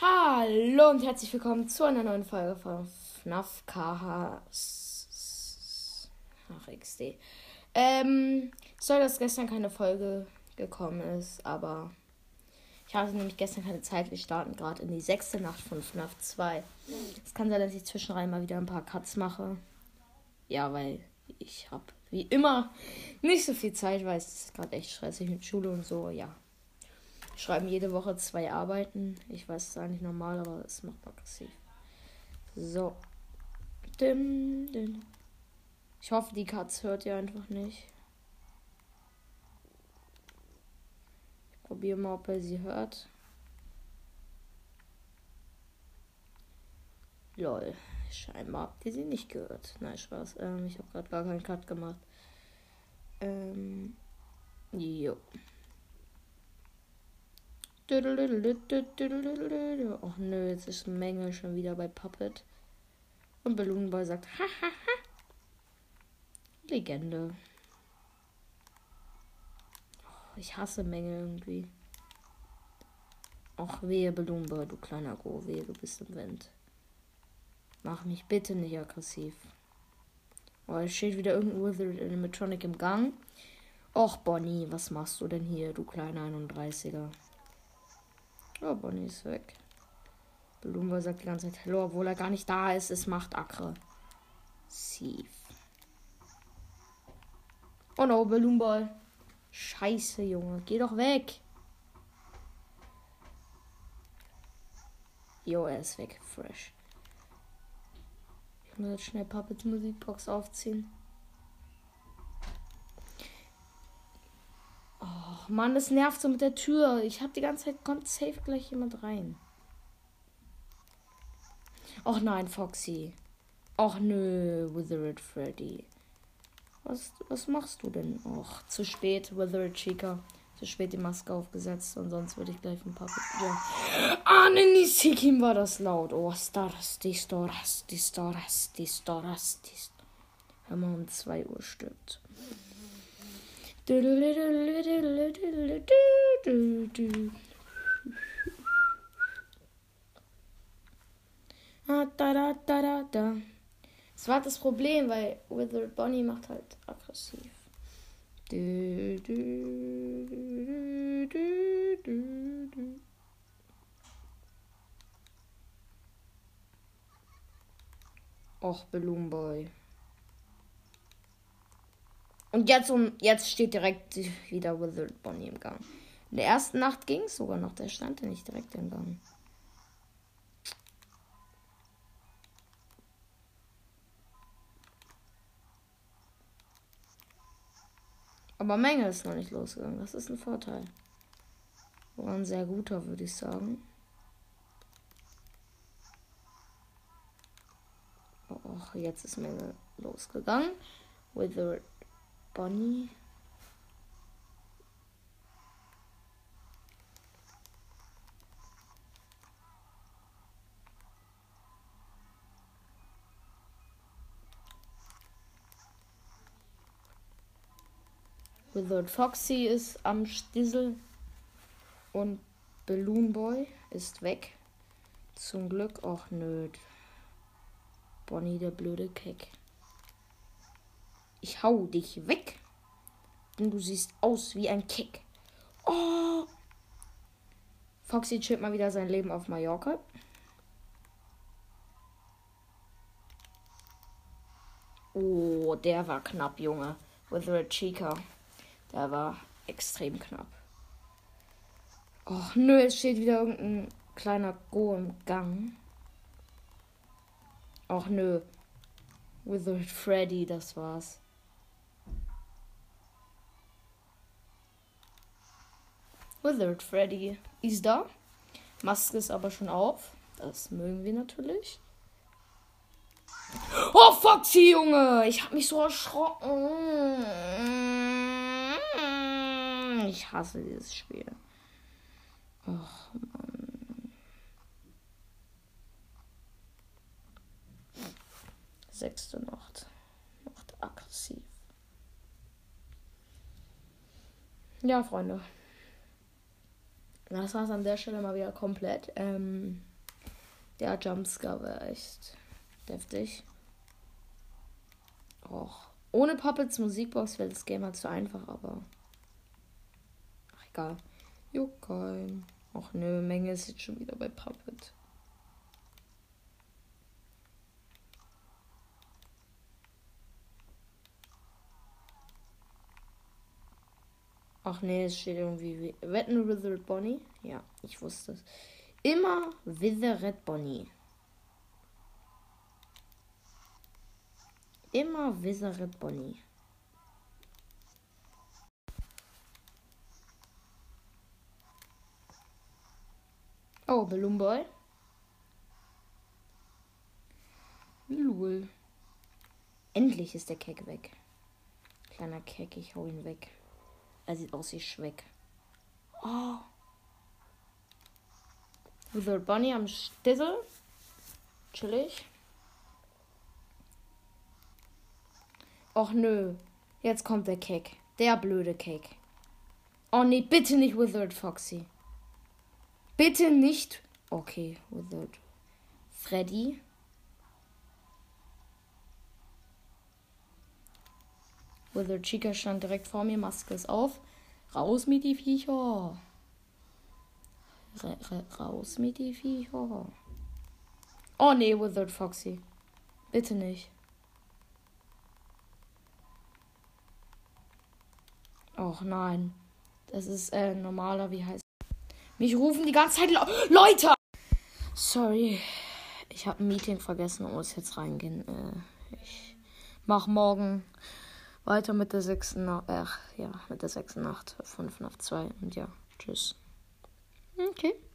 Hallo und herzlich willkommen zu einer neuen Folge von FNAF KH. Ach, XD. Ähm, soll, dass gestern keine Folge gekommen ist, aber ich hatte nämlich gestern keine Zeit. Wir starten gerade in die sechste Nacht von FNAF 2. Es kann sein, dass ich zwischenrein mal wieder ein paar Cuts mache. Ja, weil ich habe wie immer nicht so viel Zeit, weil es ist gerade echt stressig mit Schule und so, ja schreiben jede Woche zwei Arbeiten. Ich weiß, es ist eigentlich normal, aber es macht aggressiv. So. Dim, dim. Ich hoffe, die Katz hört ihr einfach nicht. Ich probiere mal, ob er sie hört. Lol. Scheinbar habt ihr sie nicht gehört. Nein, Spaß. Ähm, ich habe gerade gar keinen Cut gemacht. Ähm. Jo. Ach nö, jetzt ist Menge schon wieder bei Puppet. Und Balloon Boy sagt, hahaha. Legende. Oh, ich hasse Menge irgendwie. Ach, wehe, Balloon du kleiner Go, wehe, du bist im Wind. Mach mich bitte nicht aggressiv. Oh, es steht wieder irgendein Withered Animatronic im Gang. Och, Bonnie, was machst du denn hier, du kleiner 31er? Oh, Bonnie ist weg. Blumber sagt die ganze Zeit Hallo, obwohl er gar nicht da ist. Es macht Akre. Sieve. Oh no, Balloonball. Scheiße, Junge. Geh doch weg. Jo, er ist weg. Fresh. Ich muss jetzt schnell Puppets Musikbox aufziehen. Mann, das nervt so mit der Tür. Ich habe die ganze Zeit, kommt safe gleich jemand rein. Och nein, Foxy. Och nö, Withered Freddy. Was, was machst du denn? Och, zu spät, Withered Chica. Zu spät die Maske aufgesetzt und sonst würde ich gleich ein paar. Ja. Ah, ne, Nisikim war das laut. Oh, Stars, die Stars, die Stars, die Stars, die Stars. Hör mal, um 2 Uhr stirbt. Ah, da, da, da, da, da. Das war das Problem, weil Withered Bonnie macht halt aggressiv. Och, Balloon Boy. Und jetzt, um, jetzt steht direkt wieder Withered Bonnie im Gang. In der ersten Nacht ging es sogar noch. Der stand ja nicht direkt im Gang. Aber Menge ist noch nicht losgegangen. Das ist ein Vorteil. War ein sehr guter, würde ich sagen. Och, jetzt ist Menge losgegangen. Withered Bonnie. Withered Foxy ist am Stissel und Balloon Boy ist weg. Zum Glück auch nöd. Bonnie der blöde Keck. Ich hau dich weg. Denn du siehst aus wie ein Kick. Oh. Foxy chillt mal wieder sein Leben auf Mallorca. Oh, der war knapp, Junge. With Red Chica. Der war extrem knapp. Och, nö, es steht wieder irgendein kleiner Go im Gang. Och, nö. Withered Freddy, das war's. Withered Freddy ist da. Maske ist aber schon auf. Das mögen wir natürlich. Oh, Foxy, Junge! Ich hab mich so erschrocken. Ich hasse dieses Spiel. Och, Mann. Sechste Nacht. Nacht aggressiv. Ja, Freunde. Das war es an der Stelle mal wieder komplett. Ähm, Der Jumpscare wäre echt deftig. Och. Ohne Puppets Musikbox wäre das Game halt zu einfach, aber. Ach, egal. Juckt kein. Och nö, Menge ist jetzt schon wieder bei Puppet. Ach nee, es steht irgendwie Wetten Withered Bonnie. Ja, ich wusste es. Immer Withered Bonnie. Immer Withered Bonnie. Oh, Balloon Boy. Lul. Endlich ist der Keck weg. Kleiner Keck, ich hau ihn weg. Er sieht aus wie Schweck. Oh. Withered Bunny am Stissel. Chillig. Och nö. Jetzt kommt der Cake. Der blöde Cake. Oh nee, bitte nicht Withered Foxy. Bitte nicht. Okay, Withered. Freddy. Withered Chica stand direkt vor mir, Maske ist auf. Raus mit die Viecher. raus mit die Viecher. Oh nee, Withered Foxy. Bitte nicht. Och nein. Das ist äh, normaler, wie heißt. Mich rufen die ganze Zeit Le Leute! Sorry. Ich habe ein Meeting vergessen und muss jetzt reingehen. Äh, ich mach morgen weiter mit der sechsten Nacht. Ach, ja, mit der sechsten Nacht. 5 nach 2. Und ja, tschüss. Okay.